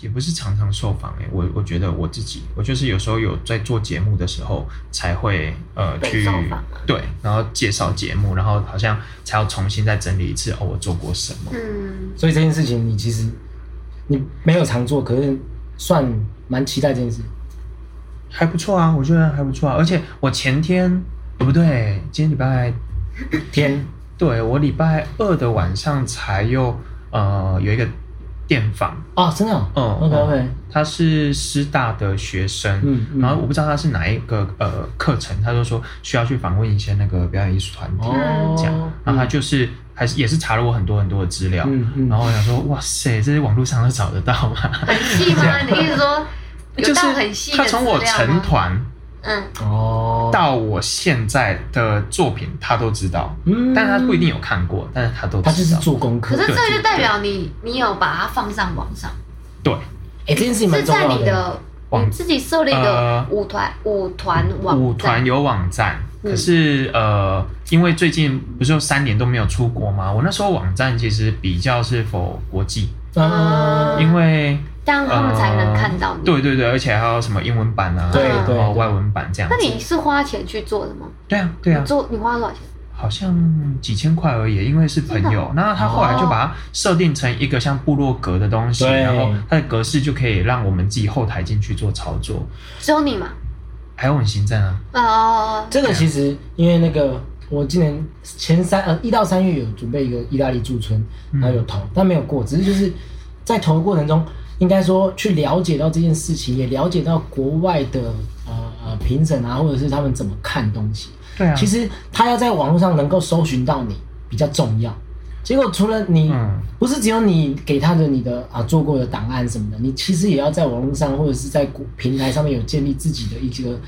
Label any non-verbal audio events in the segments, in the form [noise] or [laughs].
也不是常常受访诶、我我觉得我自己，我就是有时候有在做节目的时候才会呃去对，然后介绍节目，然后好像才要重新再整理一次哦，我做过什么。嗯，所以这件事情你其实你没有常做，可是算蛮期待这件事。还不错啊，我觉得还不错啊。而且我前天，呃不对，今天礼拜，天，对我礼拜二的晚上才又呃有一个电访，哦，真的、哦，嗯，OK 他是师大的学生，嗯嗯。然后我不知道他是哪一个呃课程，他就说需要去访问一些那个表演艺术团体，哦，这样，然后他就是还是也是查了我很多很多的资料，嗯嗯。然后我想说，哇塞，这些网络上都找得到吗？很细吗？你意思说就是很细他从我成团嗯，哦，到我现在的作品，他都知道，嗯。但是他不一定有看过，但是他都知道。他就是做功课。可是哎、这就代表你你有把它放上网上，对，这件事情是在你的网你自己设立的呃舞团舞团网舞团，有网站，嗯。可是呃，因为最近不是有三年都没有出国吗？我那时候网站其实比较是否国际，嗯，因为这样他们才能看到你。对对对，而且还有什么英文版啊，对然后对对外文版这样子。那你是花钱去做的吗？对啊对啊你，做你花多少钱？好像几千块而已，因为是朋友。那他后来就把它设定成一个像部落格的东西，然后它的格式就可以让我们自己后台进去做操作，只有你吗？还有我们行政啊，哦，这个其实因为那个我今年前三呃一到三月有准备一个意大利驻村，然后有投，但没有过，只是就是在投的过程中，应该说去了解到这件事情，也了解到国外的呃呃评审啊，或者是他们怎么看东西。对啊，其实他要在网络上能够搜寻到你比较重要。结果除了你，嗯不是只有你给他的你的啊做过的档案什么的，你其实也要在网络上或者是在股平台上面有建立自己的一个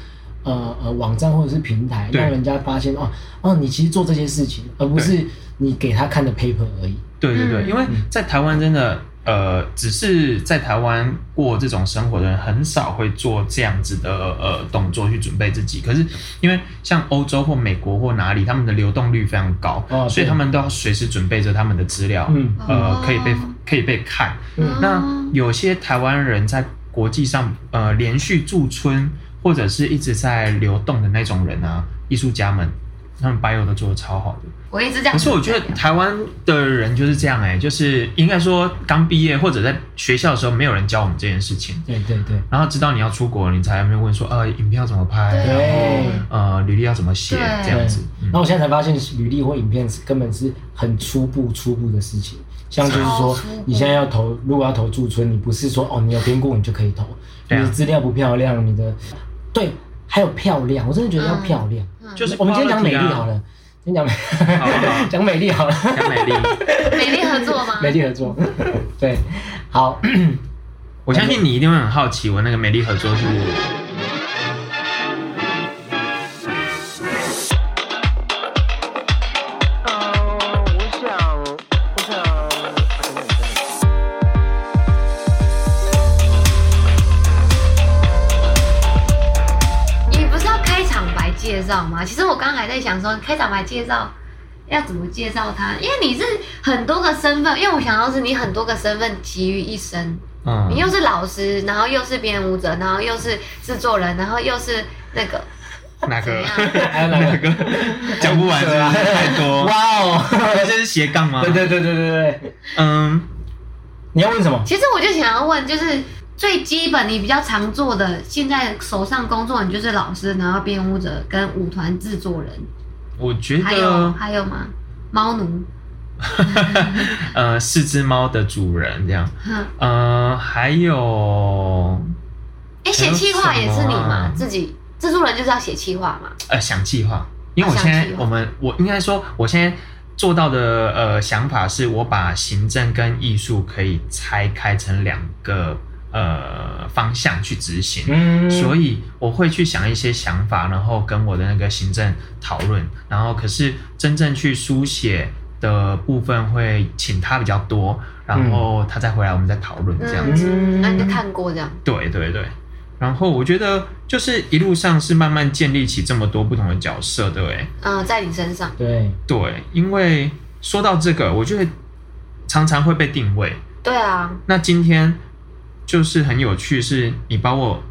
呃呃网站或者是平台，让人家发现哦哦，你其实做这些事情，而不是你给他看的 paper 而已。对对对，嗯因为在台湾真的，呃，只是在台湾过这种生活的人很少会做这样子的呃动作去准备自己。可是因为像欧洲或美国或哪里，他们的流动率非常高，哦所以他们都要随时准备着他们的资料，嗯哦呃，可以被可以被看。嗯那有些台湾人在国际上呃连续驻村或者是一直在流动的那种人啊，艺术家们，他们 bio 都做的超好的。我一直这样。可是我觉得台湾的人就是这样哎、就是应该说刚毕业或者在学校的时候，没有人教我们这件事情。对对对，然后直到你要出国，你才会问说，呃，影片要怎么拍，然后呃，履历要怎么写，对这样子。嗯然后我现在才发现，履历或影片是根本是很初步、初步的事情。像就是说你现在要投，如果要投驻村，你不是说哦，你有编过你就可以投，你的资料不漂亮，你的对，还有漂亮，我真的觉得要嗯漂亮。就是我们今天讲美丽好了，今天讲好好美 [laughs] 讲美丽好了，讲美丽，[laughs] 美丽合作吗？美丽合作，[laughs] 对，好，我相信你一定会很好奇，我那个美丽合作是。绍吗？其实我刚刚还在想说，开场白介绍要怎么介绍他，因为你是很多个身份，因为我想到是你很多个身份集于一身，嗯你又是老师，然后又是编舞者，然后又是制作人，然后又是那个哪个？[laughs] 还有哪个？[laughs] 讲不完是不是太多？[laughs] 哇哦，这是斜杠吗？对对对对对对，嗯，你要问什么？其实我就想要问，就是最基本你比较常做的，现在手上工作你就是老师，然后编舞者跟舞团制作人，我觉还有得还有吗？猫奴，[laughs] 呃，四只猫的主人这样，嗯，呃，还有哎，写企划也是你嘛啊？自己制作人就是要写企划嘛？呃想计划，因为我现在我们我应该说，我现在做到的呃想法是我把行政跟艺术可以拆开成两个呃方向去执行。嗯，所以我会去想一些想法，然后跟我的那个行政讨论，然后可是真正去书写的部分会请他比较多，然后他再回来我们再讨论这样子。嗯那你就看过这样？对对对，然后我觉得就是一路上是慢慢建立起这么多不同的角色对不对，嗯，在你身上，对，对，因为说到这个，我觉得常常会被定位。对啊，那今天就是很有趣，是你把我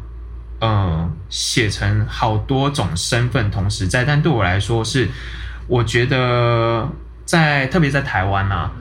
呃写成好多种身份同时在，但对我来说是，我觉得在特别在台湾啊，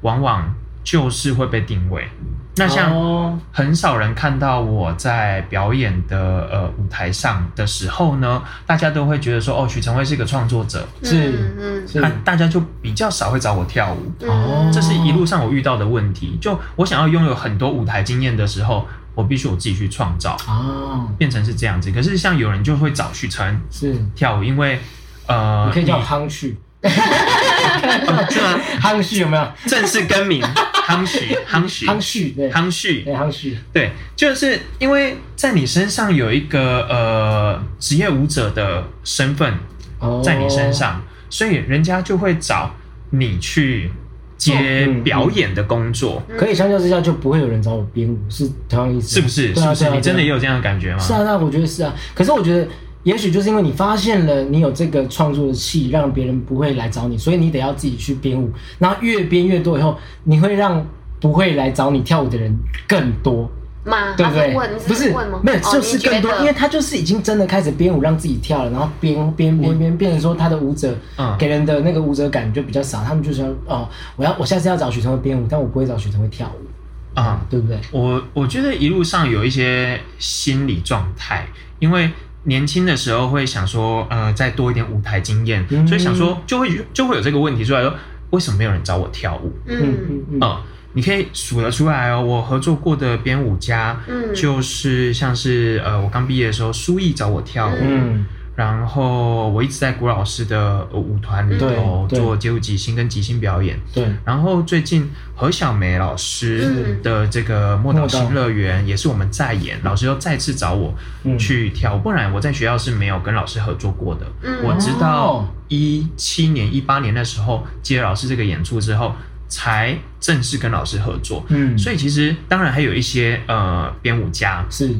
往往就是会被定位。那像哦。很少人看到我在表演的呃舞台上的时候呢，大家都会觉得说，哦，许成辉是一个创作者，是嗯。是。那大家就比较少会找我跳舞。嗯哦。这是一路上我遇到的问题。就我想要拥有很多舞台经验的时候，我必须我自己去创造，哦，变成是这样子。可是像有人就会找许晨是，跳舞，因为呃，你可以叫我夯旭，哦 [laughs] [laughs] 是吗？夯旭有没有？正式更名康许，康许，夯旭对，夯旭，对夯旭，对，就是因为在你身上有一个呃职业舞者的身份哦，在你身上，所以人家就会找你去接表演的工作，可以相较之下就不会有人找我编舞，是同样意思啊，是不是？是不是？你真的也有这样的感觉吗？是啊，那我觉得是啊。可是我觉得，也许就是因为你发现了你有这个创作的气，让别人不会来找你，所以你得要自己去编舞。然后越编越多以后，你会让不会来找你跳舞的人更多，吗？对不对？不是问吗？没有，哦就是更多，因为他就是已经真的开始编舞让自己跳了，然后编编编编，变成说他的舞者嗯给人的那个舞者感就比较少，他们就说哦，我要我下次要找许成会编舞，但我不会找许成会跳舞，啊、对不对？我我觉得一路上有一些心理状态，因为年轻的时候会想说，呃，再多一点舞台经验，嗯。所以想说就会就会有这个问题出来说，为什么没有人找我跳舞？嗯。嗯嗯嗯，嗯，你可以数得出来哦。我合作过的编舞家，嗯。就是像是呃，我刚毕业的时候，苏毅找我跳舞，嗯然后我一直在古老师的呃舞团里头做街舞即兴跟即兴表演。对，然后最近何小梅老师嗯。的这个莫岛莫岛新乐园也是我们在演，老师又再次找我嗯。去跳，不然我在学校是没有跟老师合作过的。嗯。我直到哦一七年、一八年的时候接老师这个演出之后，才正式跟老师合作。嗯，所以其实当然还有一些呃编舞家，是。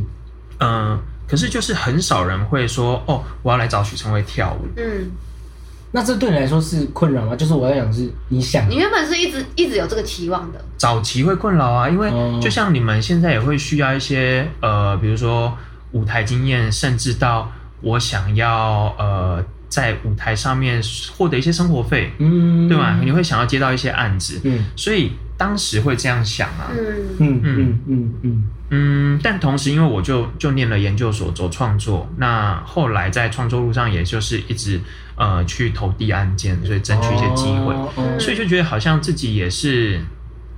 嗯、可是就是很少人会说哦，我要来找许成威跳舞。嗯，那这对你来说是困扰吗？就是我在想，是你想你原本是一直一直有这个期望的，早期会困扰啊，因为哦就像你们现在也会需要一些呃，比如说舞台经验，甚至到我想要呃在舞台上面获得一些生活费，嗯，对吧？你会想要接到一些案子，嗯所以当时会这样想啊。嗯嗯嗯嗯嗯嗯，但同时因为我就就念了研究所，走创作，那后来在创作路上也就是一直呃去投递案件，所以争取一些机会。哦哦所以就觉得好像自己也是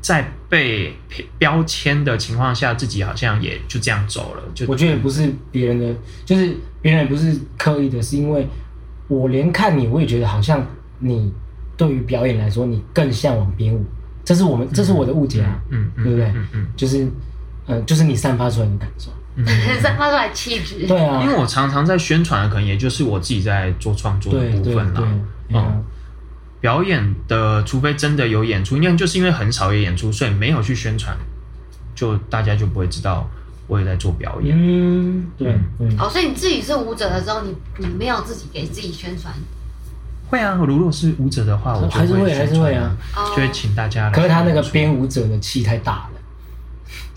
在被标签的情况下，自己好像也就这样走了。就我觉得也不是别人的，就是别人也不是刻意的，是因为我连看你，我也觉得好像你对于表演来说，你更向往编舞，这是我们，这是我的误解啊，嗯嗯，对不对嗯嗯就是，呃，就是你散发出来的感受，嗯。[laughs] 散发出来气质。对啊，因为我常常在宣传的，可能也就是我自己在做创作的部分啦。对，嗯，表演的，除非真的有演出，因为就是因为很少有演出，所以没有去宣传，就大家就不会知道我也在做表演。嗯，对对，哦，所以你自己是舞者的时候，你你没有自己给自己宣传，会啊，如果是舞者的话，我就还是会宣还是会啊就会请大家来。可是他那个编舞者的气太大了，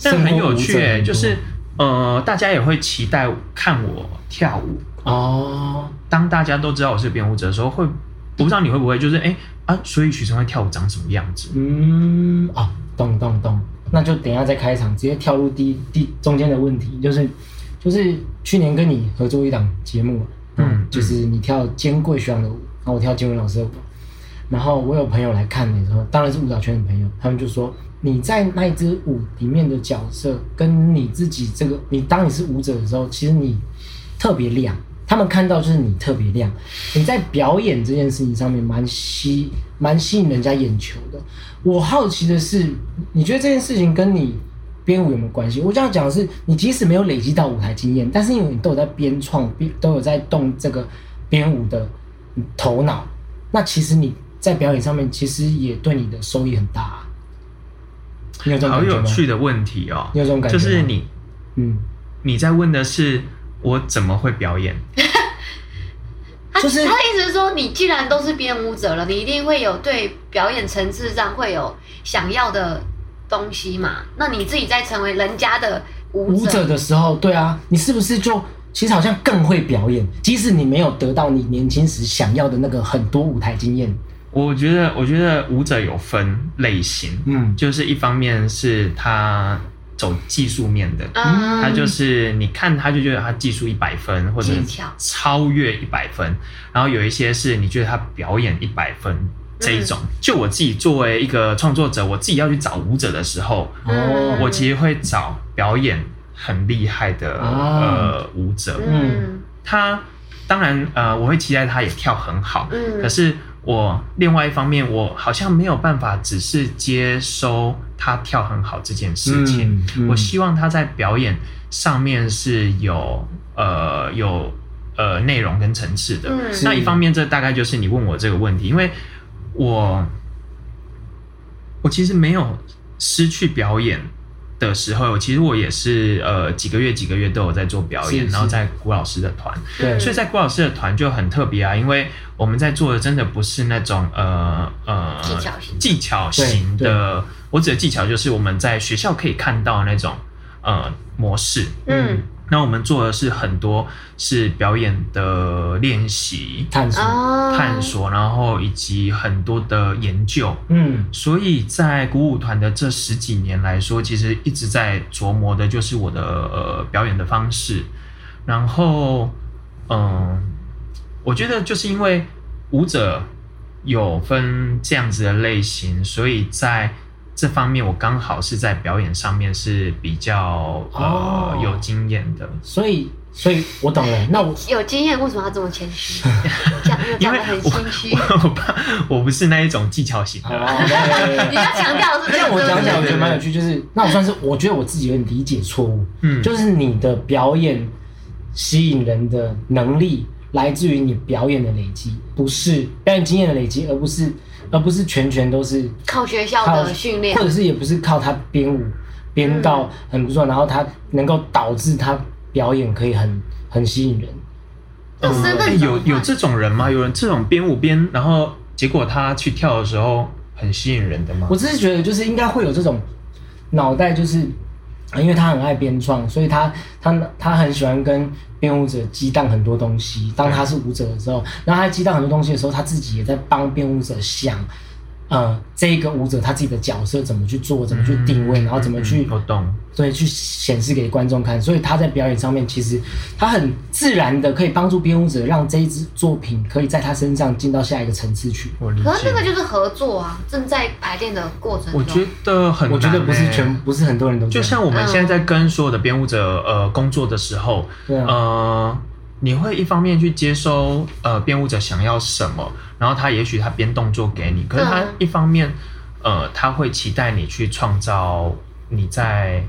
但很有趣就是呃，大家也会期待看我跳舞。哦，当大家都知道我是编舞者的时候，会我不知道你会不会就是哎、啊，所以许成会跳舞长什么样子？嗯，哦，懂懂懂，那就等一下再开场，直接跳入第第中间的问题，就是就是去年跟你合作一档节目，嗯嗯，就是你跳坚贵学长的舞，然后我跳金文老师的舞，然后我有朋友来看的时候，当然是舞蹈圈的朋友，他们就说你在那一支舞里面的角色，跟你自己这个，你当你是舞者的时候，其实你特别亮，他们看到就是你特别亮，你在表演这件事情上面蛮吸蛮吸引人家眼球的。我好奇的是，你觉得这件事情跟你编舞有没有关系？我这样讲的是，你即使没有累积到舞台经验，但是因为你都有在编创，编都有在动这个编舞的头脑，那其实你在表演上面其实也对你的收益很大、啊。你有这种好感觉吗？有趣的问题哦！你有这种感觉就是你嗯，你在问的是我怎么会表演？[laughs] 他就是他的意思是说，你既然都是编舞者了，你一定会有对表演层次上会有想要的东西嘛。那你自己在成为人家的舞舞者的时候，对啊，你是不是就其实好像更会表演？即使你没有得到你年轻时想要的那个很多舞台经验，我觉得，我觉得舞者有分类型，嗯，就是一方面是他走技术面的，嗯，他就是你看他就觉得他技术一百分或者超越一百分，然后有一些是你觉得他表演一百分这一种。就我自己作为一个创作者，我自己要去找舞者的时候，哦，我其实会找表演很厉害的、啊。呃舞者，嗯。他当然呃我会期待他也跳很好，嗯。可是我另外一方面，我好像没有办法只是接收他跳很好这件事情。嗯嗯我希望他在表演上面是有呃有呃内容跟层次的。嗯那一方面，这大概就是你问我这个问题，因为我我其实没有失去表演的时候，其实我也是呃几个月几个月都有在做表演，是是。然后在古老师的团。对，所以在古老师的团就很特别啊，因为我们在做的真的不是那种呃呃技巧型技巧型的，我指的技巧就是我们在学校可以看到那种呃模式。嗯那我们做的是很多是表演的练习、探索，哦，探索，然后以及很多的研究。嗯，所以在鼓舞团的这十几年来说，其实一直在琢磨的就是我的呃表演的方式。然后，嗯，我觉得就是因为舞者有分这样子的类型，所以在这方面我刚好是在表演上面是比较呃、哦有经验的。所以，所以我懂了。[laughs] 那我有经验，为什么要这么谦虚？[laughs] 讲因为讲的很心虚。我 [laughs] 我怕我不是那一种技巧型的。你要强调是这这样，我讲起来，我觉对得蛮有趣，就是那我算是我觉得我自己有点理解错误，嗯就是你的表演吸引人的能力来自于你表演的累积，不是表演经验的累积，而不是而不是全全都是靠学校的训练或，者是也不是靠他编舞编到很不错，然后他能够导致他表演可以很很吸引人。这身哎份转换有有这种人吗？有人这种编舞编，然后结果他去跳的时候很吸引人的吗我？只是觉得，就是应该会有这种脑袋，就是因为他很爱编创，所以他他他很喜欢跟编舞者激荡很多东西。当他是舞者的时候，然后他激荡很多东西的时候，他自己也在帮编舞者想，呃，这一个舞者他自己的角色怎么去做，怎么去定位，然后怎么去嗯我懂。对，去显示给观众看，所以他在表演上面，其实他很自然的可以帮助编舞者，让这一支作品可以在他身上进到下一个层次去。我理解可是那个。就是合作啊，正在排练的过程中。我觉得很、欸，我觉得不是全，不是很多人都就像我们现在在跟所有的编舞者呃工作的时候，对啊呃，你会一方面去接收呃编舞者想要什么，然后他也许他编动作给你，可是他嗯。一方面呃他会期待你去创造你在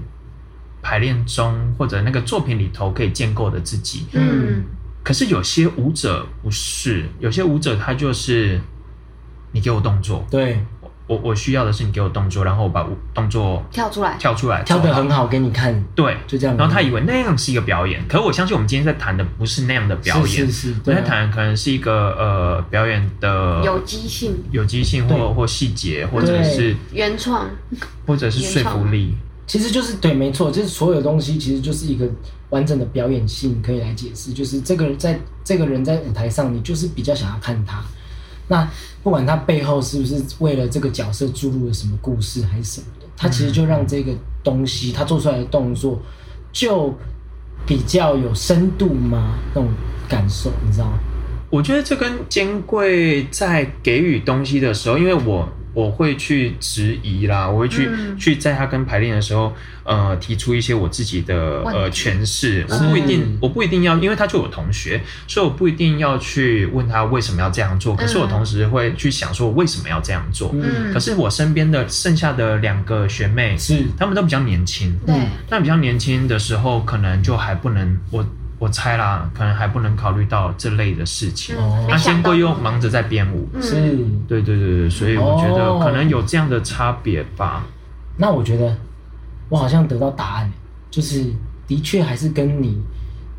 排练中或者那个作品里头可以建构的自己。嗯，可是有些舞者不是，有些舞者他就是你给我动作，对我我需要的是你给我动作，然后我把舞动作跳出来，跳出来，跳的很好给你看，对，就这样。然后他以为那样是一个表演，可是我相信我们今天在谈的不是那样的表演，是是是，我在谈的可能是一个呃表演的有机性、有机性或或细节，或者是原创，[laughs] 或者是说服力。其实就是对，没错，就是所有东西其实就是一个完整的表演性可以来解释，就是这个人在这个人在舞台上，你就是比较想要看他。那不管他背后是不是为了这个角色注入了什么故事还是什么的，他其实就让这个东西他做出来的动作就比较有深度吗？那种感受，你知道吗？我觉得这跟金贵在给予东西的时候，因为我我会去质疑啦，我会去、嗯去在他跟排练的时候，呃，提出一些我自己的呃诠释。我不一定，我不一定要，因为他就有同学，所以我不一定要去问他为什么要这样做。可是我同时会去想说，我为什么要这样做？嗯，可是我身边的剩下的两个学妹，是他们都比较年轻，对，那比较年轻的时候，可能就还不能我。我猜啦，可能还不能考虑到这类的事情。那没想到坚贵又忙着在编舞，嗯是。对对对对，所以我觉得哦可能有这样的差别吧。那我觉得我好像得到答案，就是的确还是跟你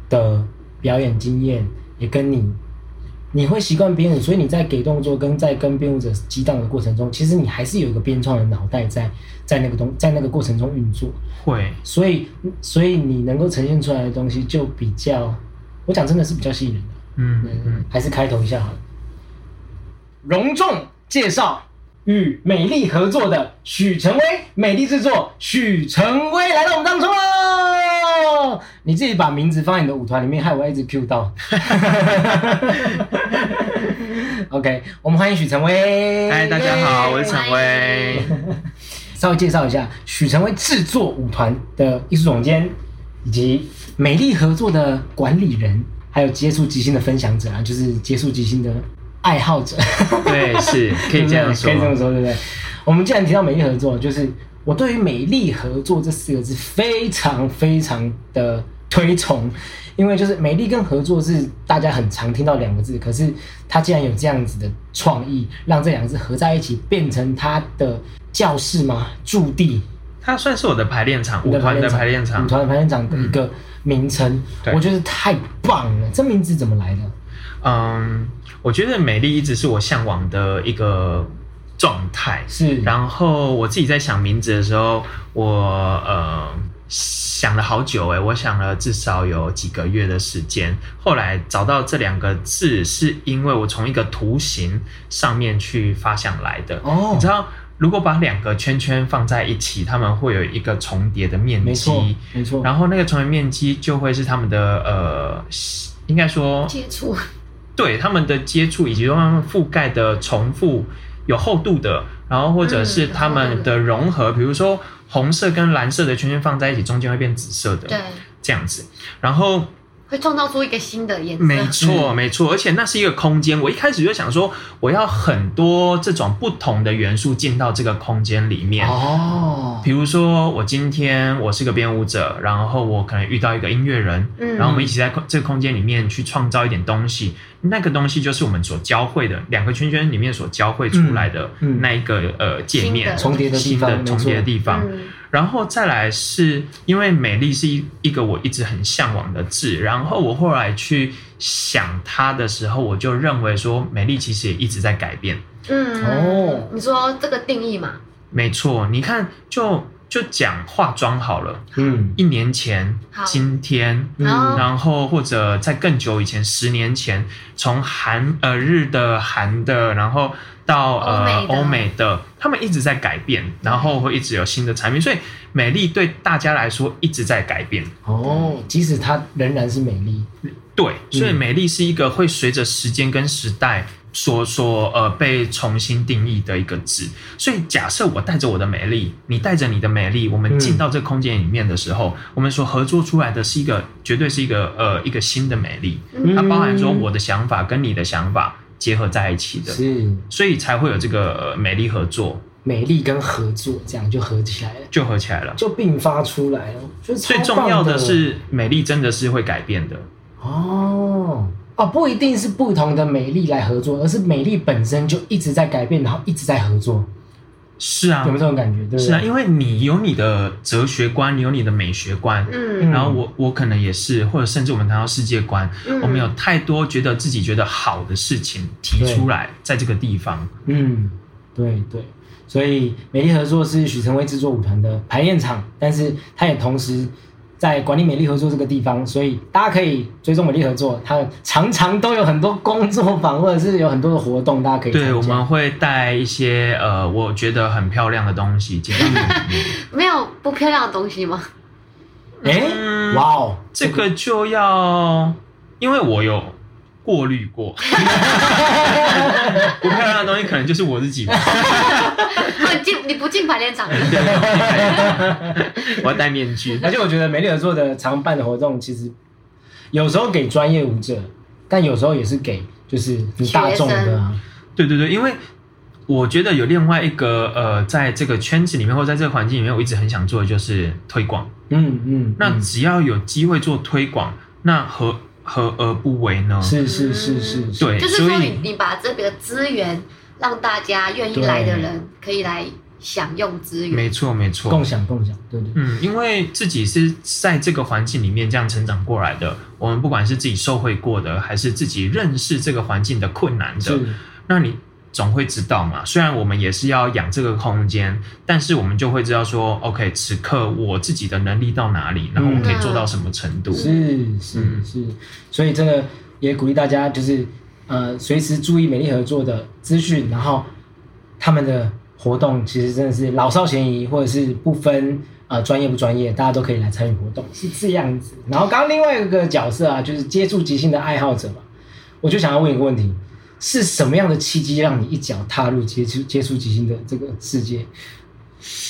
的表演经验，也跟你你会习惯编舞，所以你在给动作跟在跟编舞者激荡的过程中，其实你还是有一个编创的脑袋在在那个东在那个过程中运作，会，所以所以你能够呈现出来的东西就比较，我讲真的是比较吸引人的。嗯嗯嗯，还是开头一下好了。隆重介绍与美丽合作的许成威，美丽制作许成威来到我们当中喽。你自己把名字放在你的舞团里面，害我一直 Q 到。[laughs] OK，我们欢迎许成威。嗨，大家好，我是陈威。稍微介绍一下许成威制作舞团的艺术总监，以及美丽合作的管理人，还有接触即兴的分享者啊，就是接触即兴的爱好者。对，是可以这样说 [laughs] 可以这么说，对不对？我们既然提到美丽合作，就是我对于美丽合作这四个字非常非常的推崇，因为就是美丽跟合作是大家很常听到两个字，可是它竟然有这样子的创意，让这两个字合在一起，变成它的教室吗？驻地它算是我的排练场，舞团的排练场舞。团的排练场的一个名称，对我觉得太棒了。这名字怎么来的？嗯，我觉得美丽一直是我向往的一个状态。是，然后我自己在想名字的时候，我呃想了好久哎，我想了至少有几个月的时间。后来找到这两个字，是因为我从一个图形上面去发想来的。哦你知道，如果把两个圈圈放在一起，它们会有一个重叠的面没错积，，没错。然后那个重叠面积就会是它们的呃，应该说接触，对他们的接触以及他们覆盖的重复有厚度的，然后或者是嗯他们的融合，比如说红色跟蓝色的圈圈放在一起，中间会变紫色的，对，这样子。然后会创造出一个新的颜色。没错，没错，而且那是一个空间。我一开始就想说，我要很多这种不同的元素进到这个空间里面。哦，比如说，我今天我是个编舞者，然后我可能遇到一个音乐人，嗯然后我们一起在空这个空间里面去创造一点东西，那个东西就是我们所交汇的两个圈圈里面所交汇出来的那一个呃界面重叠的地方新的重叠的地方。嗯然后再来是因为美丽是一一个我一直很向往的字，然后我后来去想它的时候，我就认为说美丽其实也一直在改变。嗯，哦。你说这个定义嘛？没错，你看就就讲化妆好了，嗯。一年前、今天，嗯然后或者在更久以前，十年前，从韩呃日的韩的，然后到呃欧美的。欧美的，他们一直在改变，然后会一直有新的产品，所以美丽对大家来说一直在改变。哦，即使它仍然是美丽，对，所以美丽是一个会随着时间跟时代所所呃被重新定义的一个字。所以假设我带着我的美丽，你带着你的美丽，我们进到这个空间里面的时候，我们所合作出来的是一个绝对是一个呃一个新的美丽，嗯它包含说我的想法跟你的想法结合在一起的，是。所以才会有这个呃美丽合作。美丽跟合作，这样就合起来了，就合起来了。就并发出来了。就最重要的是，美丽真的是会改变的。哦。哦，不一定是不同的美丽来合作，而是美丽本身就一直在改变，然后一直在合作，是啊有没有，这种感觉？对不对？是啊，因为你有你的哲学观，你有你的美学观，嗯然后我我可能也是，或者甚至我们谈到世界观，嗯我们有太多觉得自己觉得好的事情提出来，在这个地方。嗯，对对，所以美丽合作是许成威制作舞团的排练场，但是他也同时在管理美丽合作这个地方，所以大家可以追踪美丽合作，它常常都有很多工作坊或者是有很多的活动，大家可以对，我们会带一些呃，我觉得很漂亮的东西进到里面。没有不漂亮的东西吗？[laughs] 哎，嗯哇哦，这个就要，因为我有过滤过，[laughs] 不漂亮的东西可能就是我自己吧。啊，[laughs] 你进你不进排练场，我要戴面具。而且我觉得美丽合作的常办的活动，其实有时候给专业舞者，但有时候也是给就是你大众的啊。对对对，因为我觉得有另外一个呃，在这个圈子里面或在这个环境里面，我一直很想做的就是推广。嗯嗯，那嗯只要有机会做推广，那何何而不为呢？是是是是，是对，就是所说你你把这个资源让大家愿意来的人可以来享用资源。没错没错，共享共享，对对。嗯，因为自己是在这个环境里面这样成长过来的，我们不管是自己受惠过的，还是自己认识这个环境的困难的，那你总会知道嘛。虽然我们也是要养这个空间，但是我们就会知道说，OK，此刻我自己的能力到哪里，然后我可以做到什么程度。是是嗯是，所以这个也鼓励大家，就是呃，随时注意美丽合作的资讯，然后他们的活动其实真的是老少咸宜，或者是不分呃专业不专业，大家都可以来参与活动，是这样子。然后刚刚另外一个角色啊，就是接触即兴的爱好者嘛，我就想要问一个问题：是什么样的契机让你一脚踏入接触接触即兴的这个世界？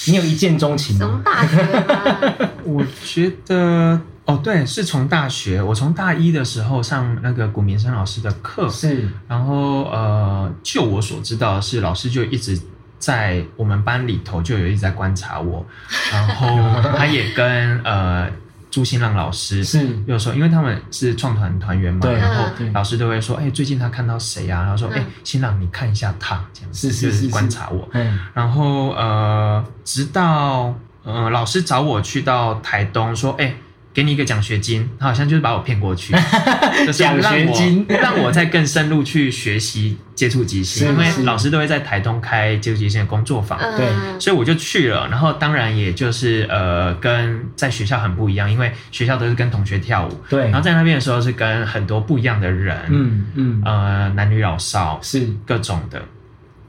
你有一见钟情吗？从大学？[laughs] 我觉得哦，对，是从大学，我从大一的时候上那个古明生老师的课，是然后呃，就我所知道的是，老师就一直在我们班里头就有一直在观察我，然后 [laughs] 他也跟呃朱新浪老师是。有时候，因为他们是创团团员嘛，然后老师都会说，哎、最近他看到谁啊？然后说，哎、嗯新浪你看一下他，这样子是是就是是观察我。嗯然后呃，直到呃老师找我去到台东，说，哎、给你一个奖学金，他好像就是把我骗过去，[laughs] 就是奖让我学金。[laughs] 让我再更深入去学习接触即兴，因为老师都会在台东开接触即兴的工作坊，对。嗯，所以我就去了。然后当然也就是呃跟在学校很不一样，因为学校都是跟同学跳舞，对。然后在那边的时候是跟很多不一样的人，嗯嗯。呃男女老少是。各种的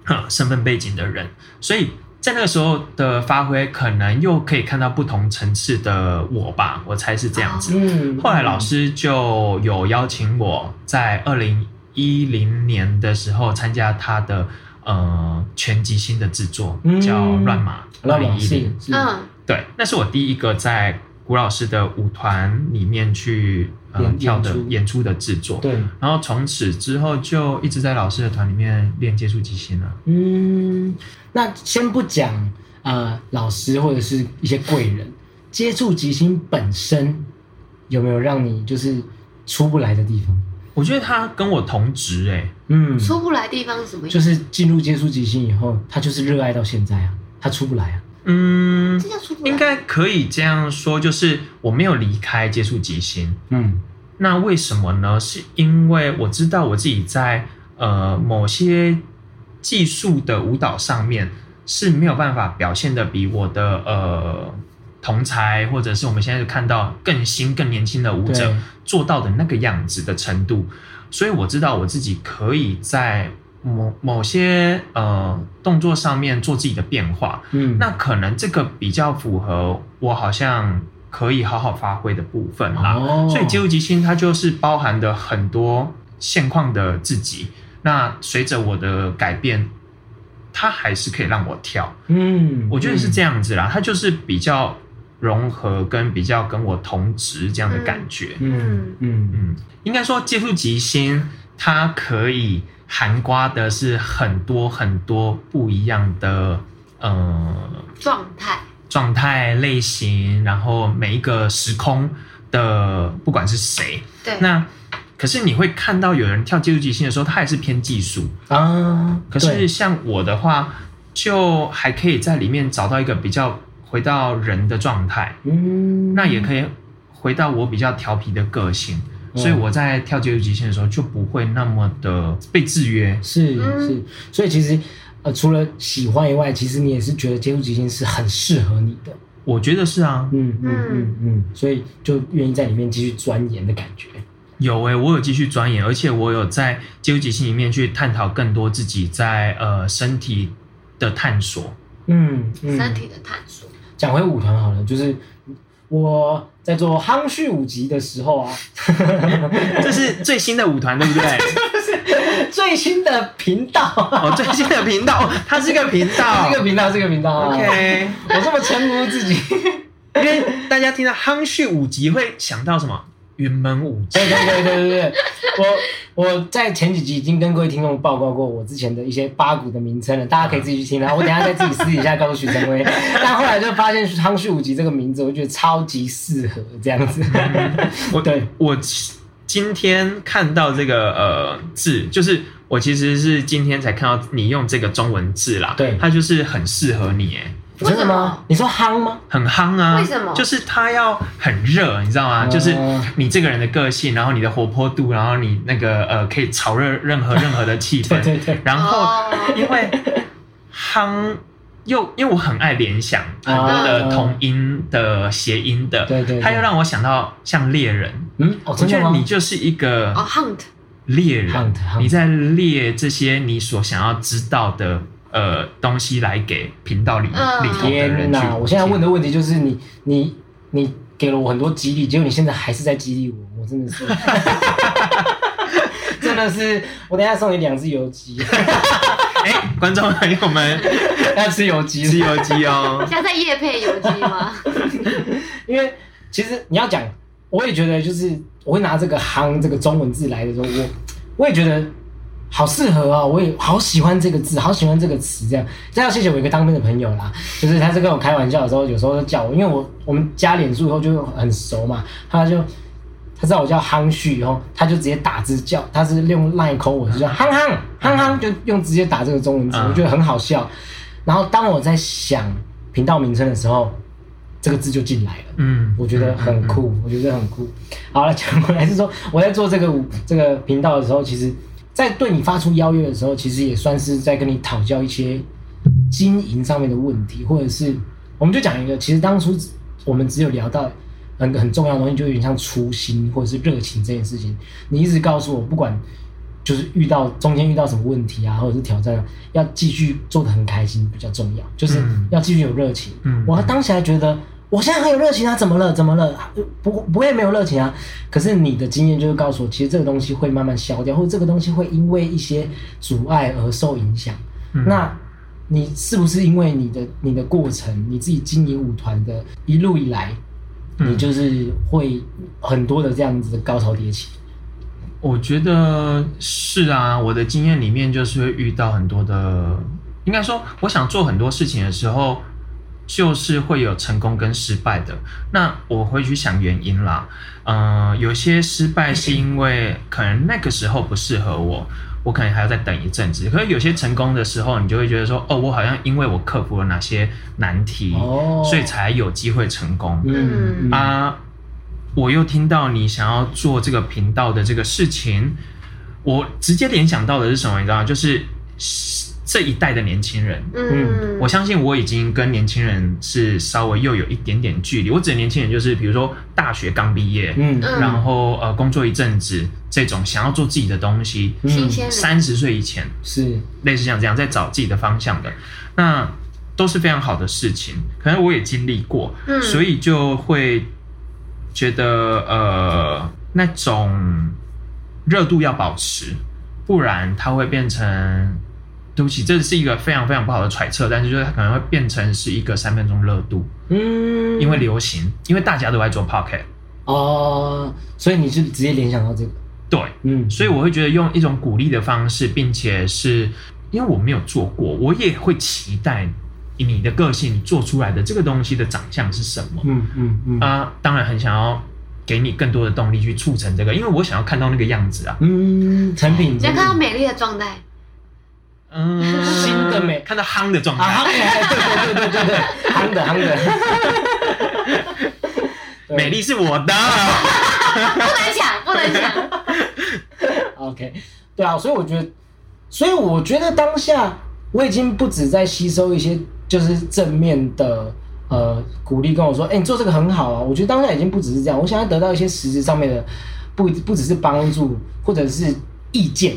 哈身份背景的人，所以在那个时候的发挥，可能又可以看到不同层次的我吧，我猜是这样子。嗯后来老师就有邀请我在二零一零年的时候参加他的呃全集新的制作，嗯叫《乱马》二零一零。嗯，对，那是我第一个在古老师的舞团里面去呃演跳的演出的制作。对，然后从此之后就一直在老师的团里面练接触即兴了。嗯，那先不讲呃老师或者是一些贵人，接触即兴本身有没有让你就是出不来的地方？我觉得他跟我同职哎、嗯，出不来地方是什么意思？就是进入接触即兴以后，他就是热爱到现在啊，他出不来啊。嗯这，叫出。应该可以这样说，就是我没有离开接触即兴。嗯那为什么呢？是因为我知道我自己在呃某些技术的舞蹈上面是没有办法表现的比我的呃同才或者是我们现在看到更新更年轻的舞者做到的那个样子的程度，所以我知道我自己可以在某某些呃动作上面做自己的变化。嗯，那可能这个比较符合我好像可以好好发挥的部分啦。哦所以接触即兴它就是包含的很多现况的自己。那随着我的改变，它还是可以让我跳。嗯，我觉得是这样。子啦，它就是比较融合跟比较跟我同值这样的感觉。嗯嗯嗯，应该说接触即兴，它可以涵刮的是很多很多不一样的呃状态，状态类型，然后每一个时空的不管是谁，对，那可是你会看到有人跳接触即兴的时候，他还是偏技术。啊，可是像我的话，就还可以在里面找到一个比较回到人的状态，嗯，那也可以回到我比较调皮的个性。嗯所以我在跳接触极限的时候，就不会那么的被制约。是嗯是，所以其实呃，除了喜欢以外，其实你也是觉得接触极限是很适合你的。我觉得是啊，嗯嗯嗯嗯，所以就愿意在里面继续钻研的感觉。有诶、我有继续钻研，而且我有在接触极限里面去探讨更多自己在呃身体的探索。嗯嗯，身体的探索。讲回舞团好了，就是我在做夯序舞集的时候啊，[laughs] 这是最新的舞团，对不对？[laughs] 最新的频道，哦，最新的频道，哦它是个频道。这个频道，这个频道啊 OK，我这么称呼自己，因为大家听到夯序五集会想到什么？云门舞集。对对对对对对，我我在前几集已经跟各位听众报告过我之前的一些八股的名称了，大家可以自己去听啦。我等一下再自己私底下告诉许成威。[laughs] 但后来就发现汤旭五集这个名字，我觉得超级适合这样子。[laughs] 我对，我今天看到这个呃字，就是我其实是今天才看到你用这个中文字啦，对它就是很适合你，哎，真的吗？你说夯吗？很夯啊。为什么？就是他要很热，你知道吗？哦。就是你这个人的个性，然后你的活泼度，然后你那个呃可以炒热任何任何的气氛，[laughs] 对对对。然后哦。因为夯又因为我很爱联想很多的同音的谐音的，对对对。它又让我想到像猎人，嗯，哦，我觉得？你就是一个哦，hunt，猎人你在猎这些你所想要知道的呃东西来给频道里嗯里头的人去天哪！我现在问的听问题就是你你你给了我很多激励，结果你现在还是在激励我，我真的是，[laughs] 真的是，我等一下送你两只油鸡，[laughs] 哎，观众朋友们要吃油鸡吃油鸡哦，[laughs] 现在在夜配有机吗？因为其实你要讲，我也觉得就是我会拿这个“夯”这个中文字来的时候，我我也觉得好适合啊，我也好喜欢这个字，好喜欢这个词，这样。这要谢谢我一个当兵的朋友啦，就是他是跟我开玩笑的时候，有时候叫我，因为我我们加脸书以后就很熟嘛，他就。他知道我叫夯旭，然后他就直接打字叫，他是用赖口我，就叫夯夯夯夯，就用直接打这个中文字，嗯我觉得很好笑。然后当我在想频道名称的时候，这个字就进来了。嗯，我觉得很酷，我觉得很酷。好了，讲回来是说，我在做这个舞这个频道的时候，其实，在对你发出邀约的时候，其实也算是在跟你讨教一些经营上面的问题，或者是我们就讲一个，其实当初我们只有聊到很很重要的东西，就有点像初心或者是热情这件事情。你一直告诉我，不管就是遇到中间遇到什么问题啊，或者是挑战，要继续做的很开心比较重要，就是嗯要继续有热情。嗯我当时还觉得我现在很有热情啊，怎么了？怎么了？不不会没有热情啊。可是你的经验就是告诉我，其实这个东西会慢慢消掉，或者这个东西会因为一些阻碍而受影响。嗯那你是不是因为你的你的过程，你自己经营舞团的一路以来，嗯你就是会很多的这样子的高潮迭起？我觉得是啊，我的经验里面就是会遇到很多的，应该说，我想做很多事情的时候，就是会有成功跟失败的。那我会去想原因啦，嗯、有些失败是因为可能那个时候不适合我，我可能还要再等一阵子。可是有些成功的时候，你就会觉得说，哦，我好像因为我克服了哪些难题，哦所以才有机会成功。嗯嗯啊，我又听到你想要做这个频道的这个事情，我直接联想到的是什么？你知道吗？就是这一代的年轻人。嗯，我相信我已经跟年轻人是稍微又有一点点距离。我指的年轻人就是，比如说大学刚毕业，然后呃工作一阵子，这种想要做自己的东西，新鲜，三十岁以前，是类似像这样在找自己的方向的，那都是非常好的事情。可能我也经历过，嗯所以就会觉得呃那种热度要保持，不然它会变成。对不起，这是一个非常非常不好的揣测，但是就是它可能会变成是一个三分钟热度，嗯，因为流行，因为大家都在做 podcast，哦，所以你是直接联想到这个，对，嗯，所以我会觉得用一种鼓励的方式，并且是因为我没有做过，我也会期待你的个性，你做出来的这个东西的长相是什么。嗯嗯嗯。啊？当然很想要给你更多的动力去促成这个，因为我想要看到那个样子啊。嗯，成品，你要看到美丽的状态，嗯，新的美看到夯的状啊，夯态，的，对对对对对，夯的夯的，对美丽是我的。不能抢，不能抢。OK，对啊，所以我觉得，所以我觉得当下我已经不止在吸收一些就是正面的呃鼓励，跟我说，哎、你做这个很好啊。我觉得当下已经不只是这样，我想要得到一些实质上面的，不不只是帮助，或者是意见。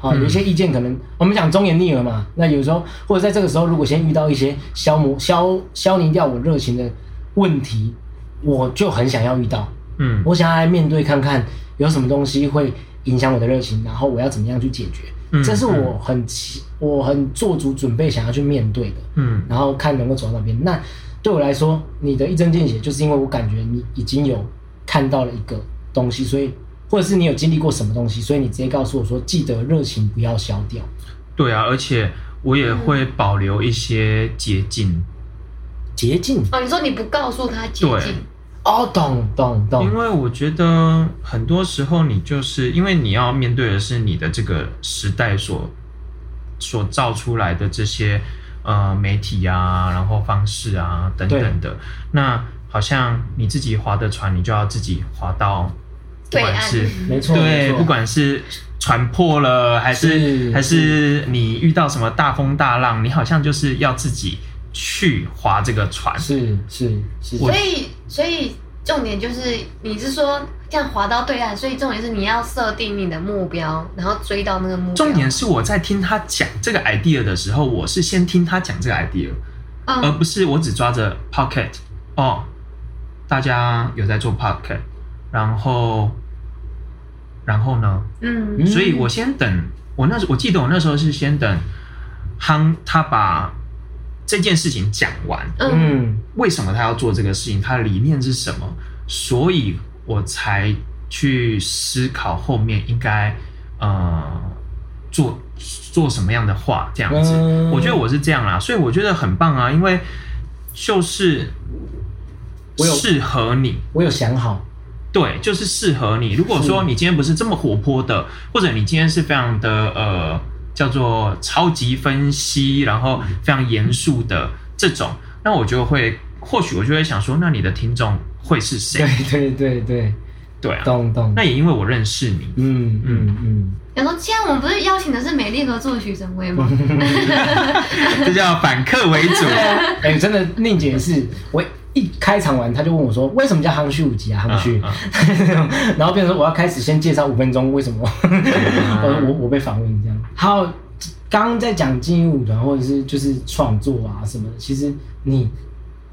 好，有一些意见可能我们讲忠言逆耳嘛，那有时候或者在这个时候，如果先遇到一些消磨消消弭掉我热情的问题，我就很想要遇到。嗯我想要来面对看看有什么东西会影响我的热情，然后我要怎么样去解决。嗯这是我很期我很做足准备想要去面对的，嗯然后看能够走到哪边。那对我来说，你的一针见血，就是因为我感觉你已经有看到了一个东西，所以或者是你有经历过什么东西，所以你直接告诉我说，记得热情不要消掉。对啊，而且我也会保留一些捷径。捷径，哦，你说你不告诉他捷径，哦，懂懂懂。因，为我觉得很多时候你就是因为你要面对的是你的这个时代所所造出来的这些呃媒体啊，然后方式啊等等的，那好像你自己划的船，你就要自己划到，不对是没错，对，不管是船破了，还是是还是你遇到什么大风大浪，你好像就是要自己去划这个船。是是是，所以所以重点就是你是说这样划到对岸，所以重点是你要设定你的目标，然后追到那个目标。重点是我在听他讲这个 idea 的时候，我是先听他讲这个 idea，、而嗯不是我只抓着 pocket 哦，大家有在做 pocket，然后然后呢？嗯。嗯所以我先等，我那时我记得我那时候是先等夯他把这件事情讲完，嗯。嗯为什么他要做这个事情，他的理念是什么，所以我才去思考后面应该呃做做什么样的话这样子。嗯。我觉得我是这样啦，所以我觉得很棒啊，因为就是我适合你。我有想好，对，就是适合你。如果说你今天不是这么活泼的，或者你今天是非常的呃叫做超级分析，然后非常严肃的这种，那我就会或许我就会想说，那你的听众会是谁对？对对对，对啊，懂懂那，也因为我认识你，嗯嗯嗯，想说，既然我们不是邀请的是美丽合作的许成威吗？[laughs] 这叫反客为主。[laughs] 哎，真的，宁姐是我一开场完，他就问我说，为什么叫夯虚五级啊？夯旭嗯，[laughs] 然后变成说我要开始先介绍五分钟，为什么我 [laughs] 我我被访问这样。好，刚刚在讲精英舞团或者是就是创作啊什么的，其实你